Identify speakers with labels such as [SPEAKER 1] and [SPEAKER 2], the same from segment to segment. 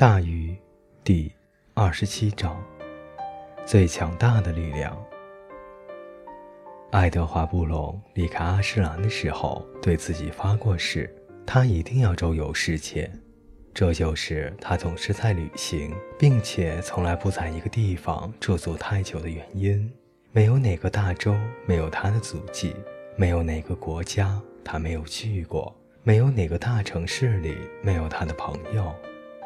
[SPEAKER 1] 大鱼，第二十七章，最强大的力量。爱德华·布隆离开阿什兰的时候，对自己发过誓，他一定要周游世界。这就是他总是在旅行，并且从来不在一个地方驻足太久的原因。没有哪个大洲没有他的足迹，没有哪个国家他没有去过，没有哪个大城市里没有他的朋友。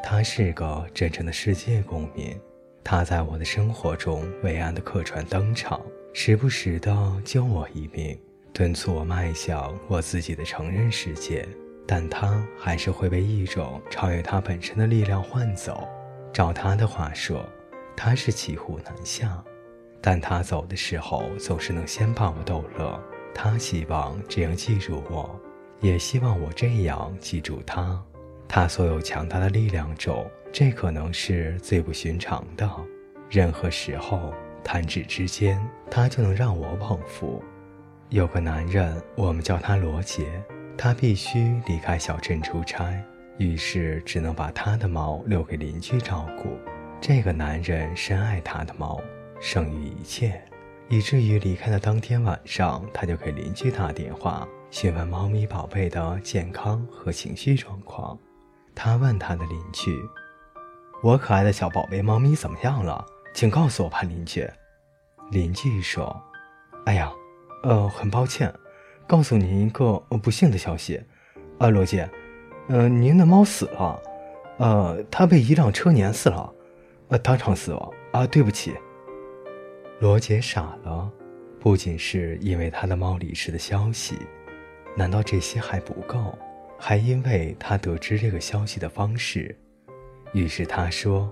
[SPEAKER 1] 他是个真正的世界公民，他在我的生活中伟岸的客船登场，时不时地救我一命，敦促我迈向我自己的成人世界。但他还是会被一种超越他本身的力量换走。照他的话说，他是骑虎难下，但他走的时候总是能先把我逗乐。他希望这样记住我，也希望我这样记住他。他所有强大的力量中，这可能是最不寻常的。任何时候，弹指之间，他就能让我捧腹。有个男人，我们叫他罗杰，他必须离开小镇出差，于是只能把他的猫留给邻居照顾。这个男人深爱他的猫，胜于一切，以至于离开的当天晚上，他就给邻居打电话，询问猫咪宝贝的健康和情绪状况。他问他的邻居：“我可爱的小宝贝猫咪怎么样了？请告诉我吧，邻居。”邻居说：“哎呀，呃，很抱歉，告诉您一个不幸的消息，啊，罗杰，呃，您的猫死了，呃，它被一辆车碾死了，呃，当场死亡。啊，对不起。”罗杰傻了，不仅是因为他的猫离世的消息，难道这些还不够？还因为他得知这个消息的方式，于是他说：“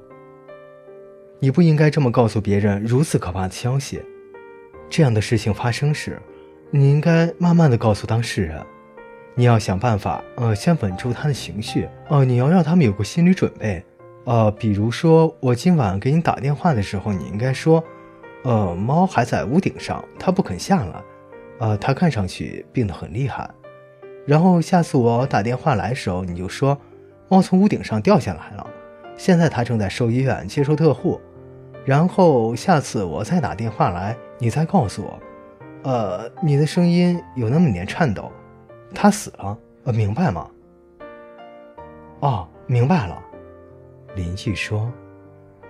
[SPEAKER 1] 你不应该这么告诉别人如此可怕的消息。这样的事情发生时，你应该慢慢的告诉当事人。你要想办法，呃，先稳住他的情绪。呃，你要让他们有个心理准备。呃，比如说，我今晚给你打电话的时候，你应该说，呃，猫还在屋顶上，它不肯下来。呃，它看上去病得很厉害。”然后下次我打电话来的时候，你就说，猫从屋顶上掉下来了，现在它正在兽医院接受特护。然后下次我再打电话来，你再告诉我，呃，你的声音有那么点颤抖，它死了，呃，明白吗？哦，明白了。邻居说，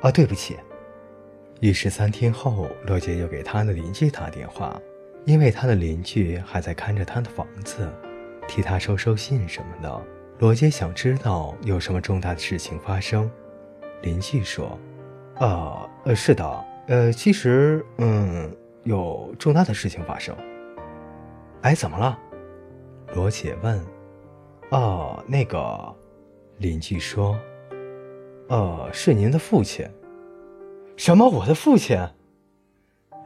[SPEAKER 1] 啊，对不起。于是三天后，罗杰又给他的邻居打电话，因为他的邻居还在看着他的房子。替他收收信什么的，罗杰想知道有什么重大的事情发生。邻居说：“呃，呃，是的，呃，其实，嗯，有重大的事情发生。”哎，怎么了？罗杰问。“哦，那个，邻居说，呃，是您的父亲。”“什么？我的父亲？”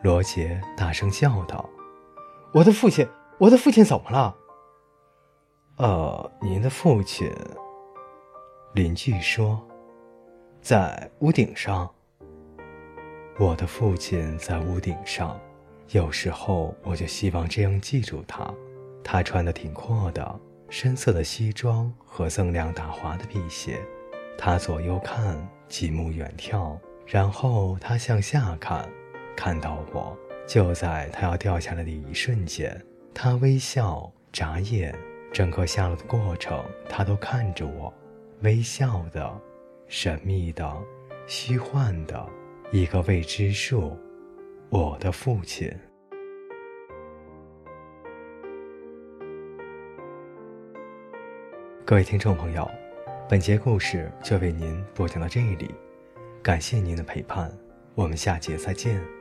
[SPEAKER 1] 罗杰大声叫道：“我的父亲！我的父亲怎么了？”呃，您的父亲。邻居说，在屋顶上。我的父亲在屋顶上，有时候我就希望这样记住他。他穿的挺阔的，深色的西装和锃亮打滑的皮鞋。他左右看，极目远眺，然后他向下看，看到我。就在他要掉下来的一瞬间，他微笑，眨眼。整个下楼的过程，他都看着我，微笑的、神秘的、虚幻的，一个未知数。我的父亲。各位听众朋友，本节故事就为您播讲到这里，感谢您的陪伴，我们下节再见。